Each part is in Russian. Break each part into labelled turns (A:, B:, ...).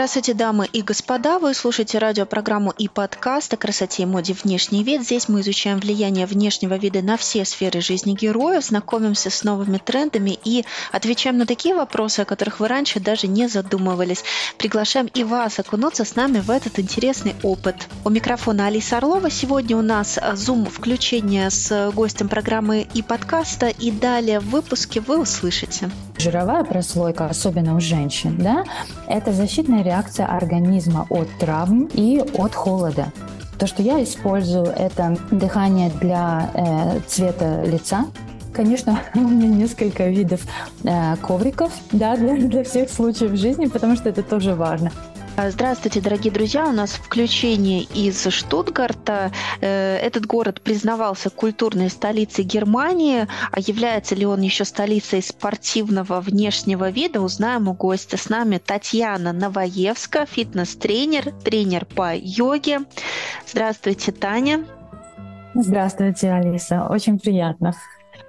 A: Здравствуйте, дамы и господа! Вы слушаете радиопрограмму и подкаст о красоте и моде «Внешний вид». Здесь мы изучаем влияние внешнего вида на все сферы жизни героев, знакомимся с новыми трендами и отвечаем на такие вопросы, о которых вы раньше даже не задумывались. Приглашаем и вас окунуться с нами в этот интересный опыт. У микрофона Алиса Орлова. Сегодня у нас зум-включение с гостем программы и подкаста, и далее в выпуске вы услышите.
B: Жировая прослойка, особенно у женщин, да, это защитная реакция организма от травм и от холода. То, что я использую, это дыхание для э, цвета лица. Конечно, у меня несколько видов э, ковриков да, для, для всех случаев жизни, потому что это тоже важно.
A: Здравствуйте, дорогие друзья! У нас включение из Штутгарта. Э, этот город признавался культурной столицей Германии, а является ли он еще столицей спортивного внешнего вида, узнаем у гостя. С нами Татьяна Новоевска, фитнес-тренер, тренер по йоге. Здравствуйте, Таня!
B: Здравствуйте, Алиса! Очень приятно.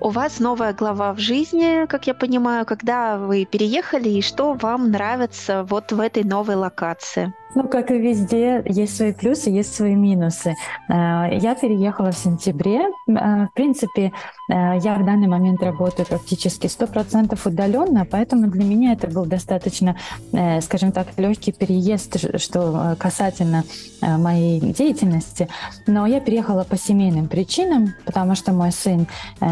A: У вас новая глава в жизни, как я понимаю, когда вы переехали и что вам нравится вот в этой новой локации?
B: Ну, как и везде, есть свои плюсы, есть свои минусы. Э, я переехала в сентябре. Э, в принципе, э, я в данный момент работаю практически 100% удаленно, поэтому для меня это был достаточно, скажем так, легкий переезд, что касательно моей деятельности. Но я переехала по семейным причинам, потому что мой сын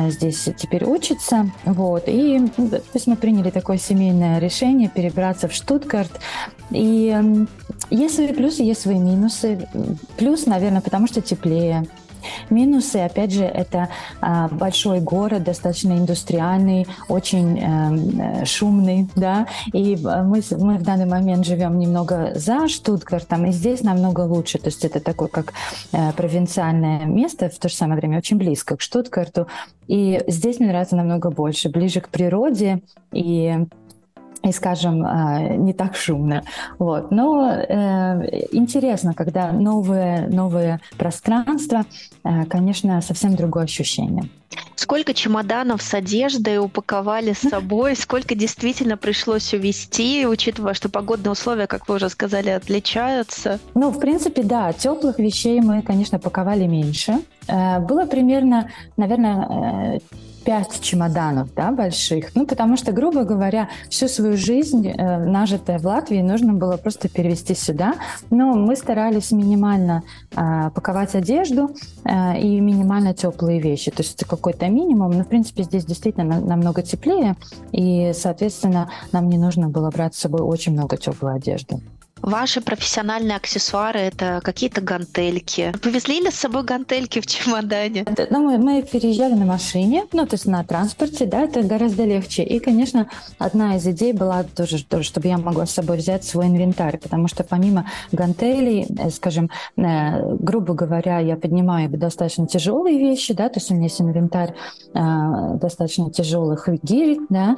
B: здесь теперь учится. Вот, и то есть мы приняли такое семейное решение перебраться в Штутгарт. И есть свои плюсы, есть свои минусы. Плюс, наверное, потому что теплее. Минусы, опять же, это а, большой город, достаточно индустриальный, очень э, шумный, да, и мы, мы в данный момент живем немного за Штутгартом, и здесь намного лучше, то есть это такое как э, провинциальное место, в то же самое время очень близко к Штутгарту, и здесь мне нравится намного больше, ближе к природе, и и, скажем, а, не так шумно. Вот. Но э, интересно, когда новые, новые пространства, э, конечно, совсем другое ощущение.
A: Сколько чемоданов с одеждой упаковали с собой, сколько действительно пришлось увезти, учитывая, что погодные условия, как вы уже сказали, отличаются?
B: Ну, в принципе, да, теплых вещей мы, конечно, паковали меньше. Э, было примерно, наверное, э, пять чемоданов, да, больших. Ну, потому что, грубо говоря, всю свою жизнь, э, нажитая в Латвии, нужно было просто перевести сюда. Но мы старались минимально э, паковать одежду э, и минимально теплые вещи. То есть это какой-то минимум. Но, в принципе, здесь действительно намного теплее. И, соответственно, нам не нужно было брать с собой очень много теплой одежды.
A: Ваши профессиональные аксессуары – это какие-то гантельки. Повезли ли с собой гантельки в чемодане?
B: Ну, мы, мы переезжали на машине, ну, то есть на транспорте, да, это гораздо легче. И, конечно, одна из идей была тоже, тоже чтобы я могла с собой взять свой инвентарь, потому что помимо гантелей, э, скажем, э, грубо говоря, я поднимаю достаточно тяжелые вещи, да, то есть у меня есть инвентарь э, достаточно тяжелых гирь, да,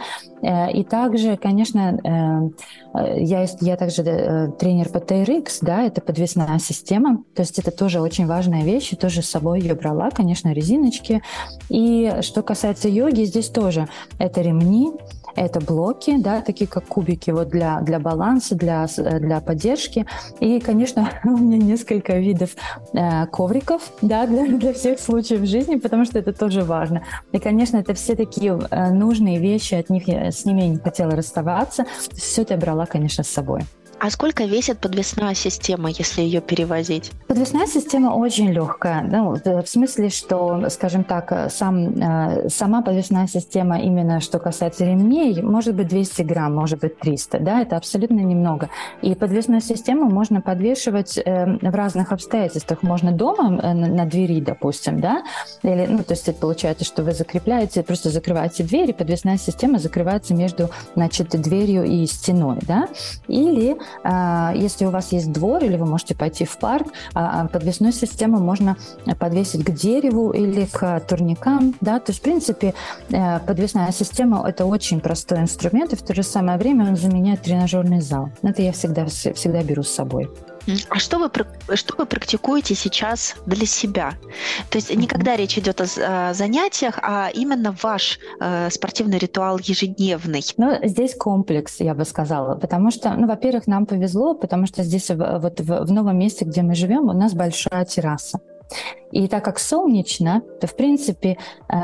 B: и также, конечно, я, я также тренер по TRX, да, это подвесная система, то есть это тоже очень важная вещь, и тоже с собой ее брала, конечно, резиночки. И что касается йоги, здесь тоже это ремни, это блоки, да, такие как кубики вот для, для баланса, для, для поддержки. И, конечно, у меня несколько видов э, ковриков, да, для, для всех случаев жизни, потому что это тоже важно. И, конечно, это все такие э, нужные вещи, от них я, с ними я не хотела расставаться. Все это я брала, конечно, с собой.
A: А сколько весит подвесная система, если ее перевозить?
B: Подвесная система очень легкая. Ну, в смысле, что, скажем так, сам, э, сама подвесная система, именно что касается ремней, может быть 200 грамм, может быть 300. Да, это абсолютно немного. И подвесную систему можно подвешивать э, в разных обстоятельствах. Можно дома э, на двери, допустим, да, или, ну, то есть получается, что вы закрепляете, просто закрываете дверь, и подвесная система закрывается между, значит, дверью и стеной, да, или если у вас есть двор или вы можете пойти в парк, а, подвесную систему можно подвесить к дереву или к турникам, да, то есть, в принципе, э, подвесная система – это очень простой инструмент, и в то же самое время он заменяет тренажерный зал. Это я всегда, всегда беру с собой.
A: А что вы, что вы практикуете сейчас для себя? То есть не когда речь идет о, занятиях, а именно ваш э, спортивный ритуал ежедневный.
B: Ну, здесь комплекс, я бы сказала, потому что, ну, во-первых, нам повезло, потому что здесь вот в, в новом месте, где мы живем, у нас большая терраса. И так как солнечно, то, в принципе, э,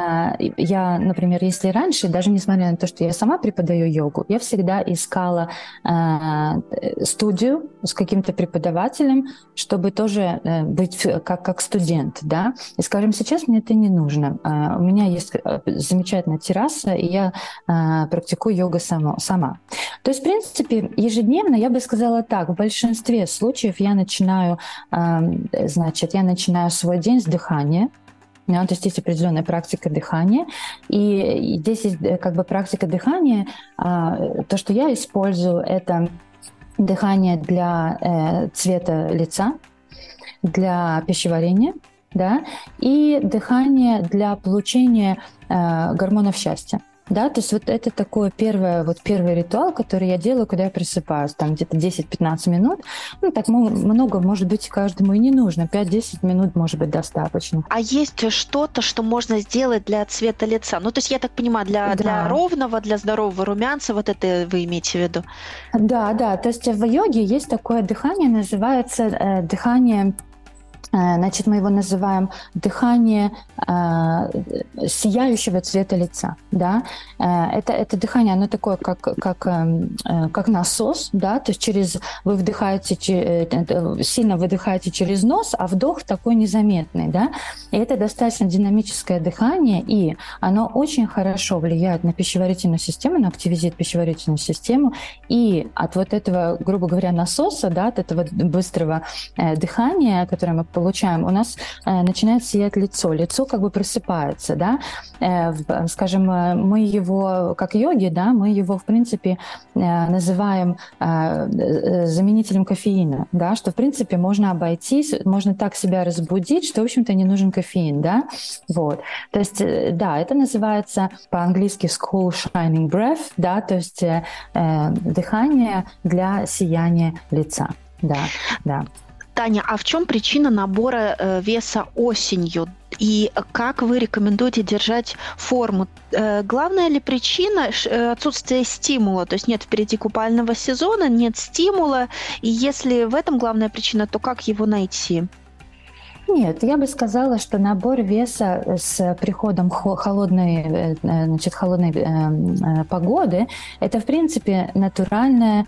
B: я, например, если раньше, даже несмотря на то, что я сама преподаю йогу, я всегда искала э, студию с каким-то преподавателем, чтобы тоже э, быть как, как студент, да. И, скажем, сейчас мне это не нужно. У меня есть замечательная терраса, и я практикую йогу сама. сама. То есть, в принципе, ежедневно, я бы сказала так, в большинстве случаев я начинаю, значит, я начинаю свой день с дыхания. Да, то есть есть определенная практика дыхания. И здесь есть э, как бы практика дыхания. А, то, что я использую, это дыхание для э, цвета лица, для пищеварения, да, и дыхание для получения э, гормонов счастья. Да, то есть вот это такое первое, вот первый ритуал, который я делаю, когда я просыпаюсь, там где-то 10-15 минут. Ну, так много, может быть, каждому и не нужно. 5-10 минут, может быть, достаточно.
A: А есть что-то, что можно сделать для цвета лица? Ну, то есть, я так понимаю, для, да. для ровного, для здорового румянца, вот это вы имеете в виду?
B: Да, да. То есть в йоге есть такое дыхание, называется э, дыхание значит, мы его называем дыхание э, сияющего цвета лица. Да? Это, это дыхание, оно такое, как, как, э, как насос, да? то есть через, вы вдыхаете, сильно выдыхаете через нос, а вдох такой незаметный. Да? И это достаточно динамическое дыхание, и оно очень хорошо влияет на пищеварительную систему, оно активизирует пищеварительную систему, и от вот этого, грубо говоря, насоса, да, от этого быстрого э, дыхания, которое мы получаем, у нас э, начинает сиять лицо, лицо как бы просыпается, да, э, скажем, э, мы его, как йоги, да, мы его, в принципе, называем заменителем кофеина, да, что, в принципе, можно обойтись, можно так себя разбудить, что, в общем-то, не нужен кофеин, да, вот, то есть, да, это называется по-английски school shining breath, да, то есть дыхание для сияния лица, да, да.
A: Таня, а в чем причина набора э, веса осенью? И как вы рекомендуете держать форму? Э, главная ли причина э, отсутствие стимула? То есть нет впереди купального сезона, нет стимула. И если в этом главная причина, то как его найти?
B: Нет, я бы сказала, что набор веса с приходом холодной, э, э, значит, холодной э, погоды – это, в принципе, натуральная,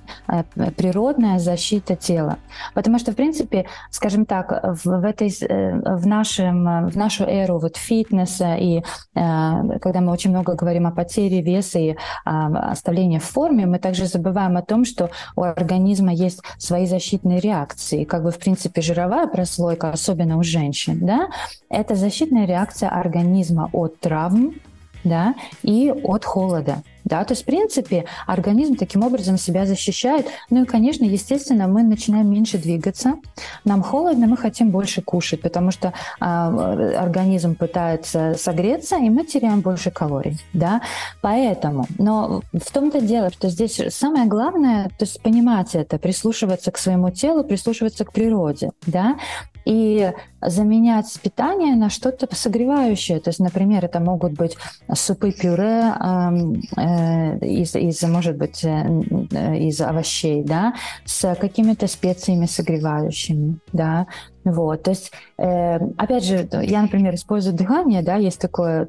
B: природная защита тела. Потому что, в принципе, скажем так, в, этой, в, нашем, в нашу эру вот фитнеса и когда мы очень много говорим о потере веса и оставлении в форме, мы также забываем о том, что у организма есть свои защитные реакции. Как бы, в принципе, жировая прослойка, особенно у женщин, да, это защитная реакция организма от травм, да, и от холода. Да, то есть, в принципе, организм таким образом себя защищает. Ну и, конечно, естественно, мы начинаем меньше двигаться. Нам холодно, мы хотим больше кушать, потому что э, организм пытается согреться, и мы теряем больше калорий. Да? Поэтому, но в том-то дело, что здесь самое главное, то есть понимать это, прислушиваться к своему телу, прислушиваться к природе. Да? И заменять питание на что-то согревающее. То есть, например, это могут быть супы, пюре э, из, из, может быть, э, из овощей, да, с какими-то специями согревающими, да, вот, то есть, э, опять же, я, например, использую дыхание, да, есть такой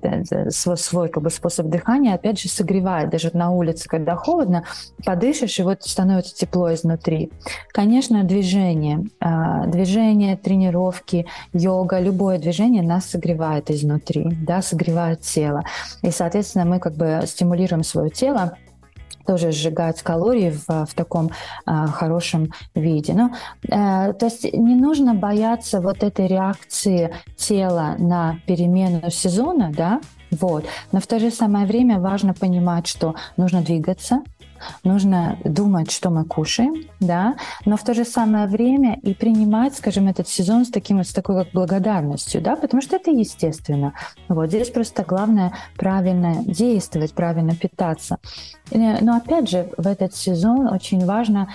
B: свой, свой как бы способ дыхания, опять же, согревает, даже на улице, когда холодно, подышишь, и вот становится тепло изнутри. Конечно, движение, э, движение, тренировки, йога, любое движение нас согревает изнутри, да, согревает тело. И, соответственно, мы как бы стимулируем свое тело тоже сжигать калории в, в таком э, хорошем виде. Но, э, то есть не нужно бояться вот этой реакции тела на перемену сезона, да, вот. Но в то же самое время важно понимать, что нужно двигаться, нужно думать, что мы кушаем, да, но в то же самое время и принимать, скажем, этот сезон с таким с такой как благодарностью, да, потому что это естественно. Вот здесь просто главное правильно действовать, правильно питаться. Но опять же, в этот сезон очень важно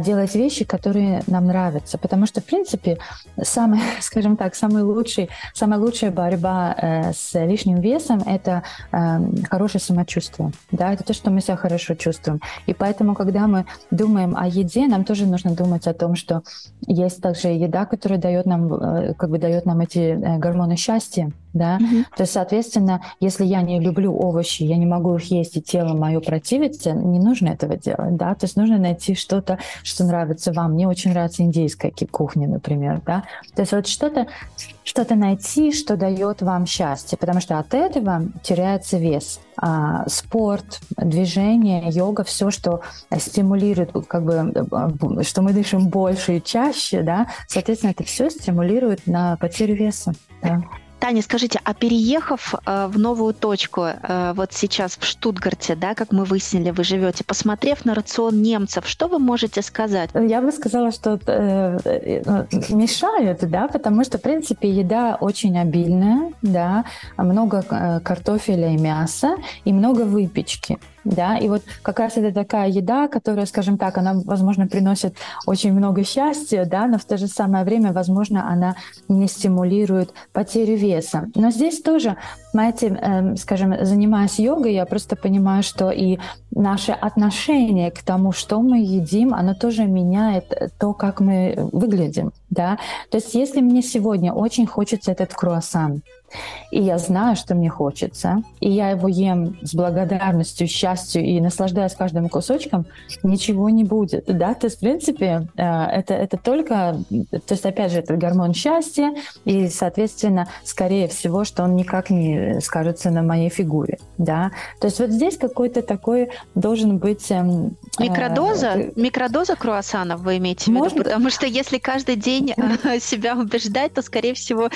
B: делать вещи, которые нам нравятся. Потому что, в принципе, самый, скажем так, самый лучший, самая лучшая борьба э, с лишним весом – это э, хорошее самочувствие. Да? Это то, что мы себя хорошо чувствуем. И поэтому, когда мы думаем о еде, нам тоже нужно думать о том, что есть также еда, которая дает нам, э, как бы дает нам эти э, гормоны счастья, да, mm-hmm. то есть, соответственно, если я не люблю овощи, я не могу их есть, и тело мое противится, не нужно этого делать, да, то есть нужно найти что-то, что нравится вам. Мне очень нравится индийская кухня, например, да, то есть вот что-то, что-то найти, что дает вам счастье, потому что от этого теряется вес. А, спорт, движение, йога, все, что стимулирует, как бы, что мы дышим больше и чаще, да, соответственно, это все стимулирует на потерю веса. Да.
A: Таня, скажите, а переехав э, в новую точку, э, вот сейчас в Штутгарте, да, как мы выяснили, вы живете, посмотрев на рацион немцев, что вы можете сказать?
B: Я бы сказала, что э, э, мешают, да, потому что, в принципе, еда очень обильная, да, много э, картофеля и мяса, и много выпечки да, и вот как раз это такая еда, которая, скажем так, она, возможно, приносит очень много счастья, да, но в то же самое время, возможно, она не стимулирует потерю веса. Но здесь тоже, знаете, э, скажем, занимаясь йогой, я просто понимаю, что и наше отношение к тому, что мы едим, оно тоже меняет то, как мы выглядим, да. То есть если мне сегодня очень хочется этот круассан, и я знаю, что мне хочется, и я его ем с благодарностью, счастью и наслаждаюсь каждым кусочком, ничего не будет. Да? То есть, в принципе, э, это, это только... То есть, опять же, это гормон счастья, и, соответственно, скорее всего, что он никак не скажется на моей фигуре. Да? То есть вот здесь какой-то такой должен быть... Эм,
A: э, Микродоза? Э, Микродоза круассанов вы имеете в виду? Потому что если каждый день себя убеждать, то, скорее всего,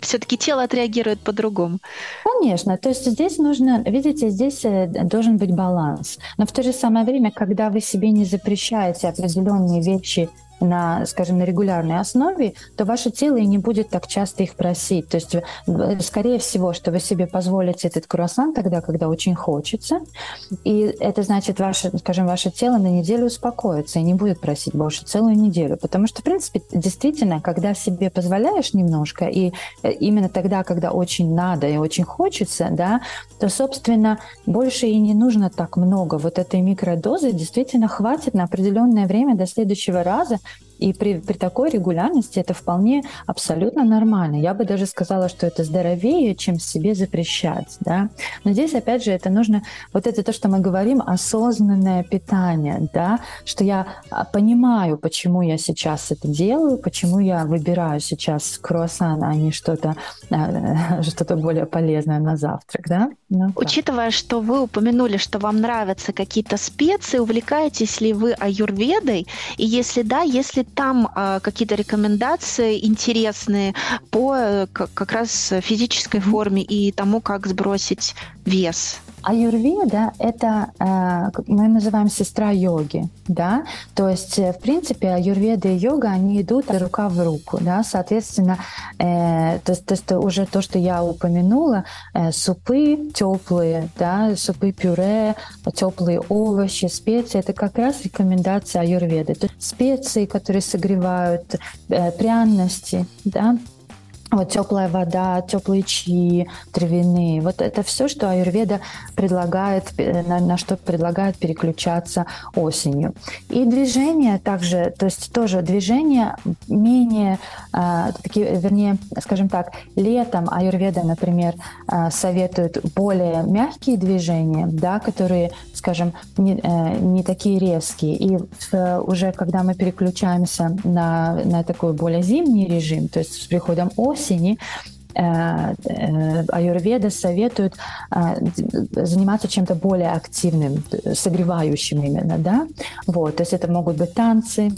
A: все-таки тело отреагирует по-другому.
B: Конечно, то есть здесь нужно, видите, здесь э, должен быть баланс. Но в то же самое время, когда вы себе не запрещаете определенные вещи на, скажем, на регулярной основе, то ваше тело и не будет так часто их просить. То есть, э, скорее всего, что вы себе позволите этот круассан тогда, когда очень хочется, и это значит, ваше, скажем, ваше тело на неделю успокоится и не будет просить больше целую неделю. Потому что, в принципе, действительно, когда себе позволяешь немножко, и э, именно тогда, когда очень надо и очень хочется, да, то, собственно, больше и не нужно так много. Вот этой микродозы действительно хватит на определенное время до следующего раза, и при, при такой регулярности это вполне абсолютно нормально. Я бы даже сказала, что это здоровее, чем себе запрещать. Да? Но здесь, опять же, это нужно, вот это то, что мы говорим, осознанное питание, да? что я а, понимаю, почему я сейчас это делаю, почему я выбираю сейчас круассан, а не что-то а, что более полезное на завтрак. Да?
A: Ну, Учитывая, что вы упомянули, что вам нравятся какие-то специи, увлекаетесь ли вы аюрведой? И если да, если там э, какие-то рекомендации интересные по э, как раз физической форме и тому, как сбросить вес?
B: Аюрведа – это, э, мы называем сестра йоги, да, то есть, э, в принципе, аюрведа и йога, они идут рука в руку, да, соответственно, э, то, то есть уже то, что я упомянула, супы теплые, да, супы пюре, теплые овощи, специи – это как раз рекомендация аюрведы. То есть специи, которые согревают, пряности, да, вот теплая вода, теплые чаи, травяные. Вот это все, что аюрведа предлагает, э, на, на что предлагает переключаться осенью. И движение также, то есть тоже движение менее, э, такие, вернее, скажем так, летом аюрведа, например, э, советует более мягкие движения, да, которые, скажем, не, э, не такие резкие. И в, уже когда мы переключаемся на, на такой более зимний режим, то есть с приходом осени, осени э, э, аюрведа советует э, заниматься чем-то более активным, согревающим именно, да, вот, то есть это могут быть танцы,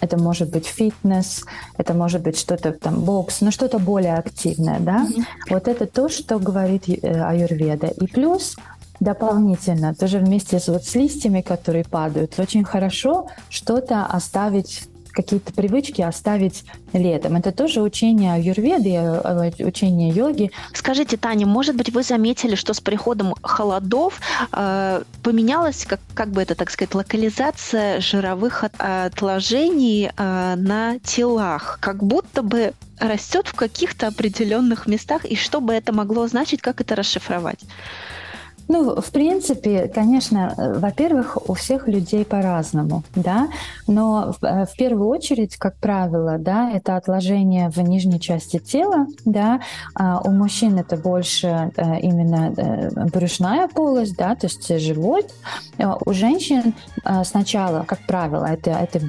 B: это может быть фитнес, это может быть что-то там бокс, но что-то более активное, да, mm-hmm. вот это то, что говорит аюрведа, и плюс дополнительно, тоже вместе с, вот, с листьями, которые падают, очень хорошо что-то оставить какие-то привычки оставить летом. Это тоже учение аюрведы, э, учение йоги.
A: Скажите, Таня, может быть, вы заметили, что с приходом холодов э, поменялась, как, как бы это так сказать, локализация жировых отложений э, на телах? Как будто бы растет в каких-то определенных местах, и что бы это могло значить, как это расшифровать?
B: Ну, в принципе, конечно, э, во-первых, у всех людей по-разному, да, но в, э, в первую очередь, как правило, да, это отложение в нижней части тела, да, а у мужчин это больше э, именно брюшная полость, да, то есть живот. У женщин сначала, как правило, это, это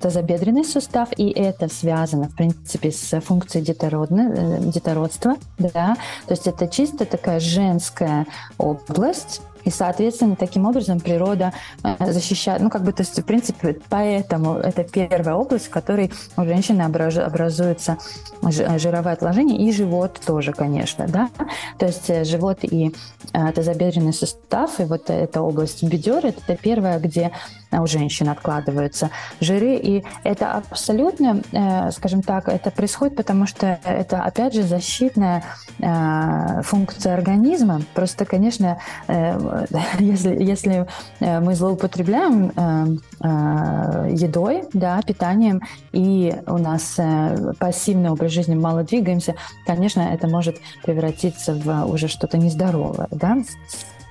B: тазобедренный сустав, и это связано, в принципе, с функцией детородства, да, то есть это чисто такая женская область, и, соответственно, таким образом природа э, защищает, ну, как бы, то есть, в принципе, поэтому это первая область, в которой у женщины образуется жировое отложение, и живот тоже, конечно, да. То есть э, живот и э, тазобедренный сустав, и вот эта область бедер, это первая, где у женщин откладываются жиры, и это абсолютно, скажем так, это происходит, потому что это, опять же, защитная функция организма. Просто, конечно, если, если э, мы злоупотребляем э, э, едой, да, питанием, и у нас пассивный образ жизни, мало двигаемся, конечно, это может превратиться в уже что-то нездоровое, да.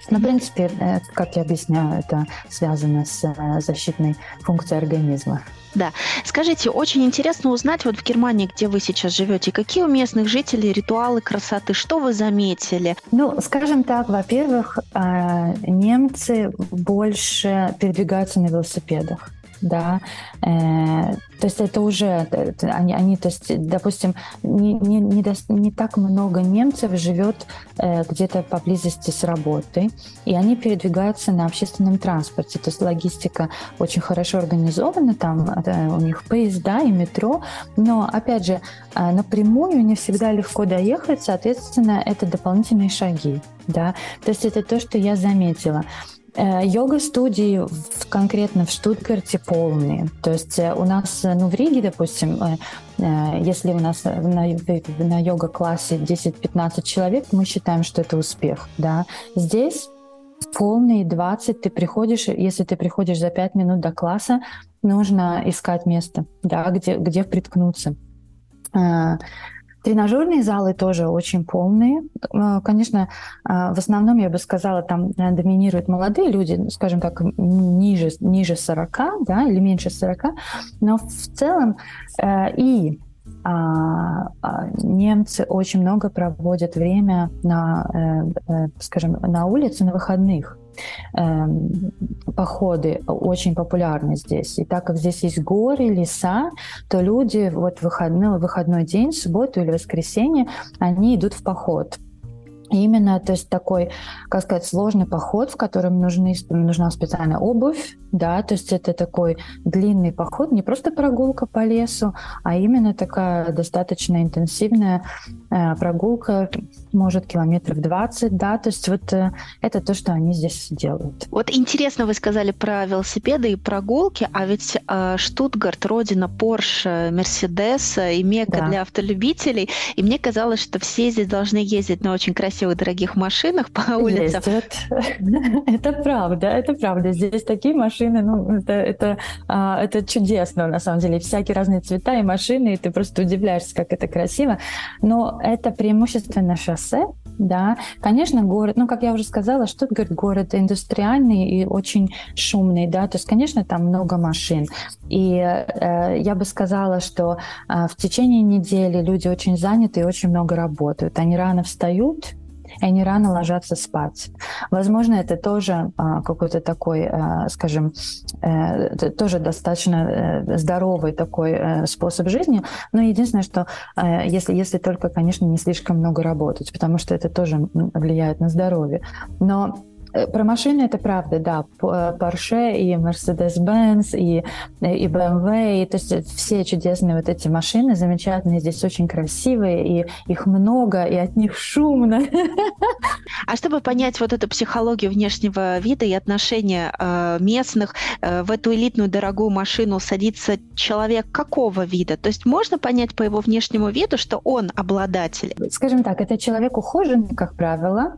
B: Но, в принципе, как я объясняю, это связано с защитной функцией организма.
A: Да. Скажите, очень интересно узнать, вот в Германии, где вы сейчас живете, какие у местных жителей ритуалы красоты, что вы заметили?
B: Ну, скажем так, во-первых, а, немцы больше передвигаются на велосипедах да, э, то есть это уже, это, они, они, то есть, допустим, не, не, не, до, не так много немцев живет э, где-то поблизости с работы, и они передвигаются на общественном транспорте, то есть логистика очень хорошо организована, там это, у них поезда и метро, но, опять же, э, напрямую не всегда легко доехать, соответственно, это дополнительные шаги, да, то есть это то, что я заметила. Э, йога-студии конкретно в Штутгарте полные. То есть э, у нас, э, ну, в Риге, допустим, если у нас на, на йога-классе 10-15 человек, мы считаем, что это успех. Да? Здесь полные 20, ты приходишь, если ты приходишь за 5 минут до класса, нужно искать место, да, где, где приткнуться. Тренажерные залы тоже очень полные. Э, конечно, э, в основном, я бы сказала, там э, доминируют молодые люди, скажем так, ниже, ниже 40, да, или меньше 40. Но в целом и а, а, немцы очень много проводят время на, скажем, на улице на выходных. Эм, походы очень популярны здесь. И так как здесь есть горы, леса, то люди вот выходной, выходной день, субботу или воскресенье, они идут в поход. Именно, то есть такой, как сказать, сложный поход, в котором нужны, нужна специальная обувь, да, то есть это такой длинный поход, не просто прогулка по лесу, а именно такая достаточно интенсивная э, прогулка, может, километров 20, да, то есть вот э, это то, что они здесь делают.
A: Вот интересно вы сказали про велосипеды и прогулки, а ведь э, Штутгарт – родина Porsche, Mercedes и мека да. для автолюбителей, и мне казалось, что все здесь должны ездить на очень красивых, дорогих машинах по улицам.
B: Ездят. Это правда, это правда. Здесь такие машины, машины, ну, это, это, а, это чудесно, на самом деле. Всякие разные цвета и машины, и ты просто удивляешься, как это красиво. Но это преимущественно шоссе, да. Конечно, город, ну, как я уже сказала, Штутгарт город индустриальный и очень шумный, да, то есть, конечно, там много машин. И э, я бы сказала, что э, в течение недели люди очень заняты и очень много работают. Они рано встают, и они рано ложатся спать. Возможно, это тоже а, какой-то такой, а, скажем, а, тоже достаточно э, здоровый такой способ жизни, но единственное, что если, если только, конечно, не слишком много работать, потому что это тоже влияет на здоровье. Но Э, про машины это правда, да. Porsche и Mercedes-Benz и, и BMW, и, то есть все чудесные вот эти машины, замечательные, здесь очень красивые, и их много, и от них шумно.
A: А чтобы понять вот эту психологию внешнего вида и отношения э, местных, э, в эту элитную дорогую машину садится человек какого вида? То есть можно понять по его внешнему виду, что он обладатель?
B: Скажем так, это человек ухоженный, как правило,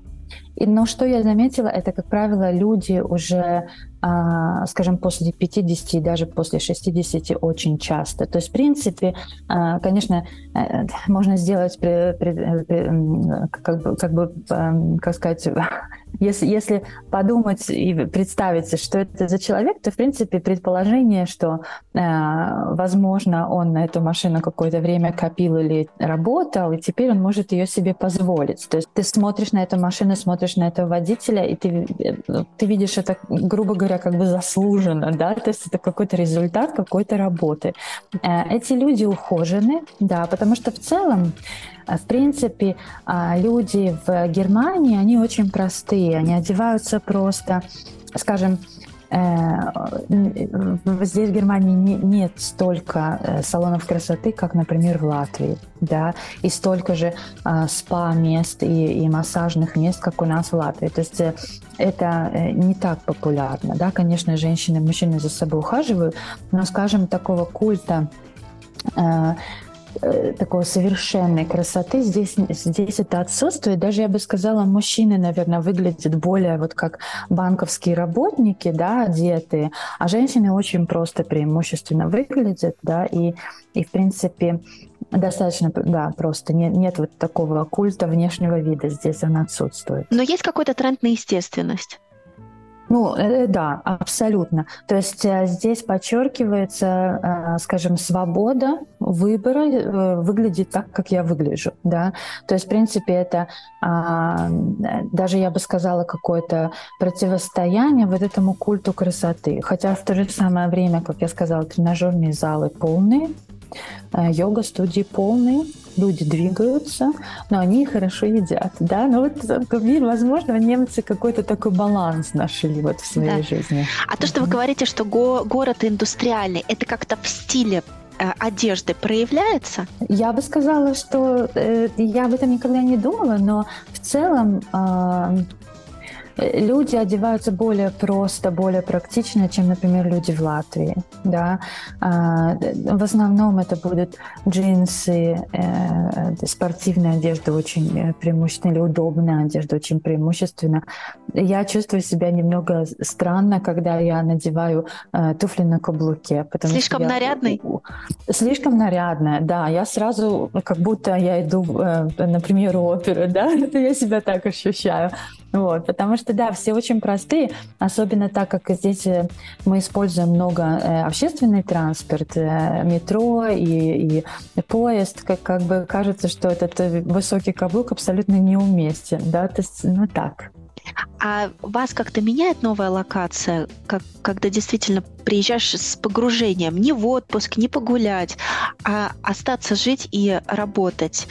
B: но что я заметила, это, как правило, люди уже, а, скажем, после 50 и даже после 60 очень часто. То есть, в принципе, а, конечно, э, можно сделать, как бы, как, бы, как сказать, если, если подумать и представить, что это за человек, то, в принципе, предположение, что, э, возможно, он на эту машину какое-то время копил или работал, и теперь он может ее себе позволить. То есть ты смотришь на эту машину, смотришь на этого водителя, и ты, э, ты видишь это, грубо говоря, как бы заслуженно, да, то есть это какой-то результат какой-то работы. Э, эти люди ухожены, да, потому что в целом в принципе, а, люди в Германии, они очень простые, они одеваются просто, скажем, э, Здесь в Германии нет столько э, салонов красоты, как, например, в Латвии, да, и столько же а, спа-мест и, и массажных мест, как у нас в Латвии. То есть э, это не так популярно, да, конечно, женщины мужчины за собой ухаживают, но, скажем, такого культа Э, такой совершенной красоты здесь, здесь это отсутствует. Даже, я бы сказала, мужчины, наверное, выглядят более вот как банковские работники, да, одетые, а женщины очень просто преимущественно выглядят, да, и, и в принципе, достаточно, да, просто нет, нет вот такого культа внешнего вида здесь, он отсутствует.
A: Но есть какой-то тренд на естественность?
B: Ну, э, да, абсолютно. То есть э, здесь подчеркивается, э, скажем, свобода выбора выглядеть так, как я выгляжу, да. То есть, в принципе, это а, даже, я бы сказала, какое-то противостояние вот этому культу красоты. Хотя в то же самое время, как я сказала, тренажерные залы полные, йога-студии полные, люди двигаются, но они хорошо едят, да, ну вот, возможно, немцы какой-то такой баланс нашли вот в своей да. жизни.
A: А то, что вы говорите, что го- город индустриальный, это как-то в стиле э, одежды проявляется?
B: Я бы сказала, что э, я об этом никогда не думала, но в целом э, люди одеваются более просто, более практично, чем, например, люди в Латвии. Да? А, в основном это будут джинсы, э, спортивная одежда очень э, преимущественно, или удобная одежда очень преимущественно. Я чувствую себя немного странно, когда я надеваю э, туфли на каблуке.
A: Слишком
B: я...
A: нарядный?
B: Слишком нарядная, да. Я сразу, как будто я иду, например, в оперу, да, я себя так ощущаю. Вот, потому что, да, все очень простые, особенно так как здесь э, мы используем много э, общественный транспорт, э, метро и, и поезд, как, как бы кажется, что этот высокий каблук абсолютно неуместен, да, то есть, ну так.
A: А вас как-то меняет новая локация, как, когда действительно приезжаешь с погружением, не в отпуск, не погулять, а остаться жить и работать?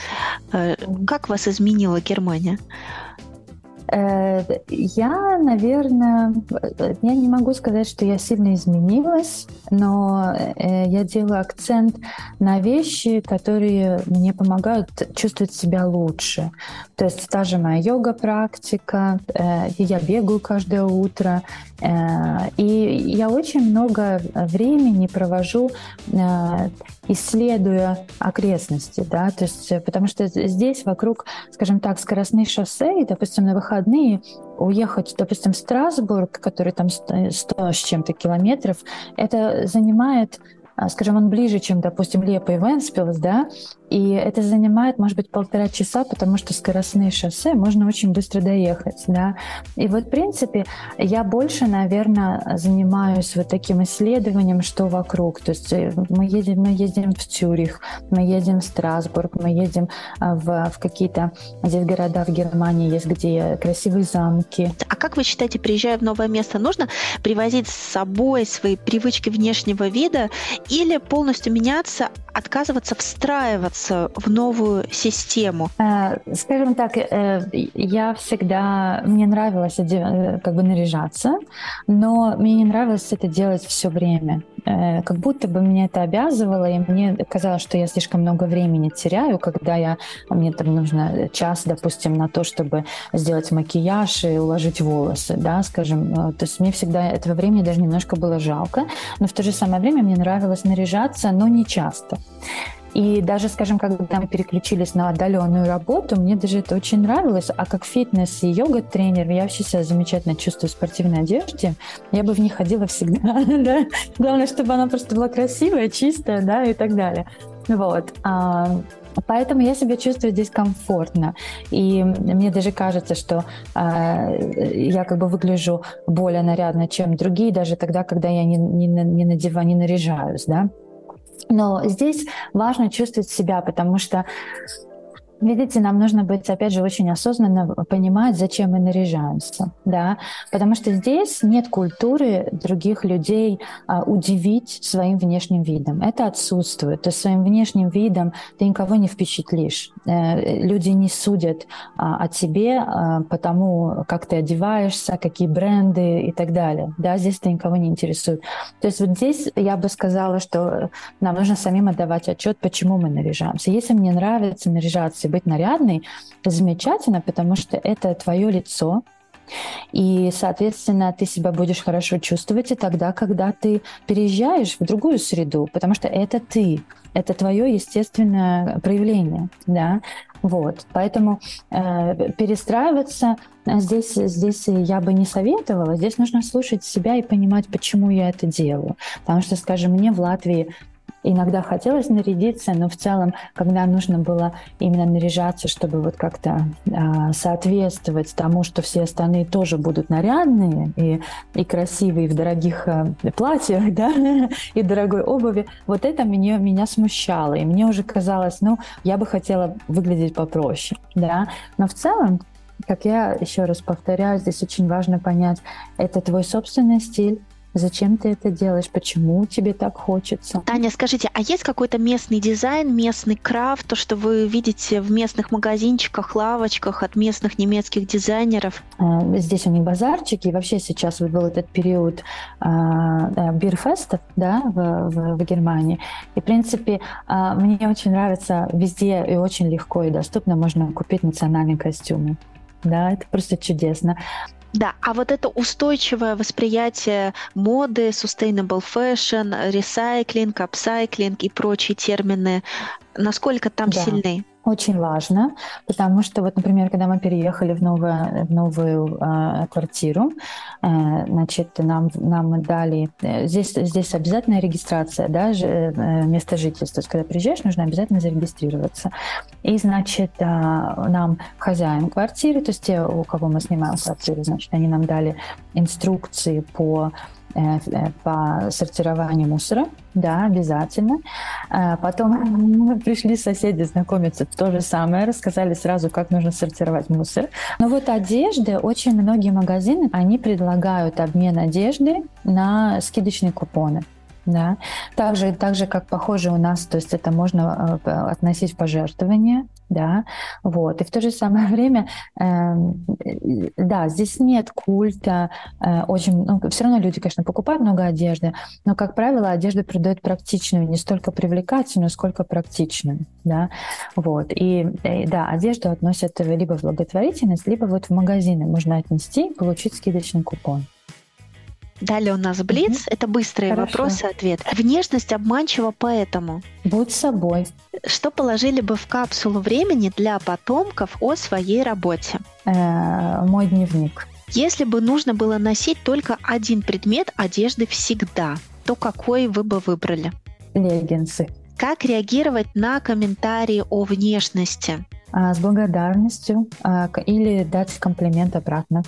A: Как вас изменила Германия?
B: Э, я, наверное, я не могу сказать, что я сильно изменилась, но э, я делаю акцент на вещи, которые мне помогают чувствовать себя лучше. То есть та же моя йога-практика, э, я бегаю каждое утро, и я очень много времени провожу исследуя окрестности, да, то есть, потому что здесь вокруг, скажем так, скоростные шоссе, и, допустим, на выходные уехать, допустим, в Страсбург, который там 100 с чем-то километров, это занимает скажем, он ближе, чем, допустим, Лепа и Венспилс, да, и это занимает, может быть, полтора часа, потому что скоростные шоссе можно очень быстро доехать, да. И вот, в принципе, я больше, наверное, занимаюсь вот таким исследованием, что вокруг. То есть э, мы едем, мы ездим в Цюрих, мы едем в Страсбург, мы едем а, в, в какие-то здесь города в Германии есть, где красивые замки.
A: А как вы считаете, приезжая в новое место, нужно привозить с собой свои привычки внешнего вида или полностью меняться, отказываться встраиваться в новую систему?
B: Э, скажем так, э, я всегда, мне нравилось как бы наряжаться, но мне не нравилось это делать все время. Как будто бы меня это обязывало, и мне казалось, что я слишком много времени теряю, когда я, мне там нужно час, допустим, на то, чтобы сделать макияж и уложить волосы, да, скажем. То есть мне всегда этого времени даже немножко было жалко, но в то же самое время мне нравилось наряжаться, но не часто. И даже, скажем, когда мы переключились на отдаленную работу, мне даже это очень нравилось. А как фитнес и йога-тренер, я вообще себя замечательно чувствую в спортивной одежде. Я бы в ней ходила всегда. да? Главное, чтобы она просто была красивая, чистая, да, и так далее. Вот. А, Поэтому я себя чувствую здесь комфортно. И мне даже кажется, что э, я как бы выгляжу более нарядно, чем другие, даже тогда, когда я не, не, не надеваю, не наряжаюсь, да. Но здесь важно чувствовать себя, потому что Видите, нам нужно быть, опять же, очень осознанно понимать, зачем мы наряжаемся, да, потому что здесь нет культуры других людей а, удивить своим внешним видом. Это отсутствует. То есть своим внешним видом ты никого не впечатлишь. Э, люди не судят а, о тебе а, по тому, как ты одеваешься, какие бренды и так далее. Да, здесь это никого не интересует. То есть вот здесь я бы сказала, что нам нужно самим отдавать отчет, почему мы наряжаемся. Если мне нравится наряжаться быть нарядной, замечательно, потому что это твое лицо, и, соответственно, ты себя будешь хорошо чувствовать и тогда, когда ты переезжаешь в другую среду, потому что это ты, это твое естественное проявление, да, вот, поэтому э, перестраиваться здесь, здесь я бы не советовала, здесь нужно слушать себя и понимать, почему я это делаю, потому что, скажем, мне в Латвии иногда хотелось нарядиться, но в целом, когда нужно было именно наряжаться, чтобы вот как-то э, соответствовать тому, что все остальные тоже будут нарядные и, и красивые в дорогих э, платьях, да, и дорогой обуви, вот это меня, меня смущало. И мне уже казалось, ну, я бы хотела выглядеть попроще, да. Но в целом, как я еще раз повторяю, здесь очень важно понять, это твой собственный стиль, Зачем ты это делаешь? Почему тебе так хочется?
A: Таня, скажите, а есть какой-то местный дизайн, местный крафт, то, что вы видите в местных магазинчиках, лавочках от местных немецких дизайнеров?
B: А, здесь у них базарчики. И вообще сейчас вот был этот период а, бирфестов да, в, в, в Германии. И, в принципе, а, мне очень нравится везде и очень легко и доступно можно купить национальные костюмы. Да, это просто чудесно.
A: Да, а вот это устойчивое восприятие моды, sustainable fashion, recycling, upcycling и прочие термины, насколько там да. сильны?
B: Очень важно, потому что вот, например, когда мы переехали в новую, в новую э, квартиру, э, значит, нам, нам дали... Э, здесь, здесь обязательная регистрация, да, ж, э, место жительства. То есть, когда приезжаешь, нужно обязательно зарегистрироваться. И, значит, э, нам хозяин квартиры, то есть те, у кого мы снимаем квартиру, значит, они нам дали инструкции по по сортированию мусора, да, обязательно. Э, потом пришли соседи знакомиться, то же самое, рассказали сразу, как нужно сортировать мусор. Но вот одежды, очень многие магазины, они предлагают обмен одежды на скидочные купоны. Да. Также, так же, как похоже у нас, то есть это можно относить в пожертвование, да, вот. И в то же самое время, э, да, здесь нет культа, э, очень, ну, все равно люди, конечно, покупают много одежды, но, как правило, одежду продают практичную, не столько привлекательную, сколько практичную, да, вот. И э, да, одежду относят либо в благотворительность, либо вот в магазины можно отнести и получить скидочный купон.
A: Далее у нас блиц. Угу. Это быстрые Хорошо. вопросы, ответ. Внешность обманчива поэтому.
B: Будь собой.
A: Что положили бы в капсулу времени для потомков о своей работе?
B: Э-э, мой дневник.
A: Если бы нужно было носить только один предмет одежды всегда, то какой вы бы выбрали?
B: Леггинсы.
A: Как реагировать на комментарии о внешности?
B: А, с благодарностью а, или дать комплимент обратно.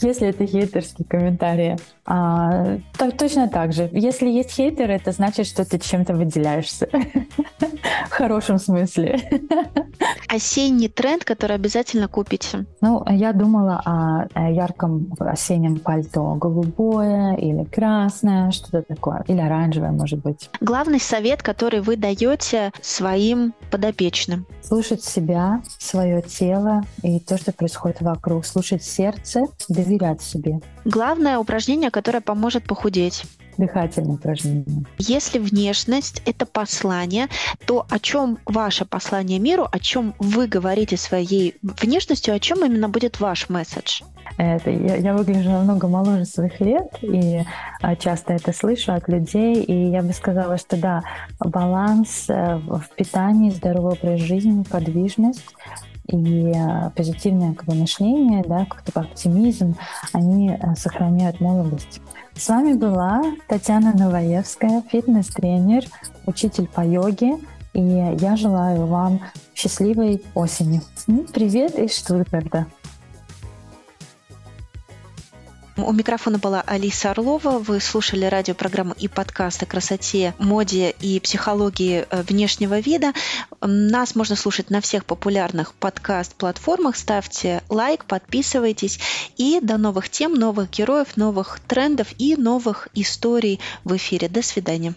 B: Если это хейтерские комментарии, а, то точно так же. Если есть хейтеры, это значит, что ты чем-то выделяешься. В хорошем смысле.
A: Осенний тренд, который обязательно купите?
B: Ну, я думала о ярком осеннем пальто голубое или красное, что-то такое, или оранжевое, может быть.
A: Главный совет, который вы даете своим подопечным?
B: Слушать себя, свое тело и то, что происходит вокруг. Слушать сердце, доверять себе.
A: Главное упражнение, которое поможет похудеть
B: дыхательные упражнения.
A: Если внешность — это послание, то о чем ваше послание миру, о чем вы говорите своей внешностью, о чем именно будет ваш месседж?
B: Это, я, я выгляжу намного моложе своих лет, и а, часто это слышу от людей, и я бы сказала, что да, баланс э, в питании, здоровый образ жизни, подвижность и а, позитивное как бы, мышление, да, как-то оптимизм, они э, сохраняют молодость. С вами была Татьяна Новоевская, фитнес-тренер, учитель по йоге, и я желаю вам счастливой осени. Привет из Штутгарта.
A: У микрофона была Алиса Орлова. Вы слушали радиопрограмму и подкаст о красоте, моде и психологии э, внешнего вида. Нас можно слушать на всех популярных подкаст-платформах. Ставьте лайк, подписывайтесь. И до новых тем, новых героев, новых трендов и новых историй в эфире. До свидания.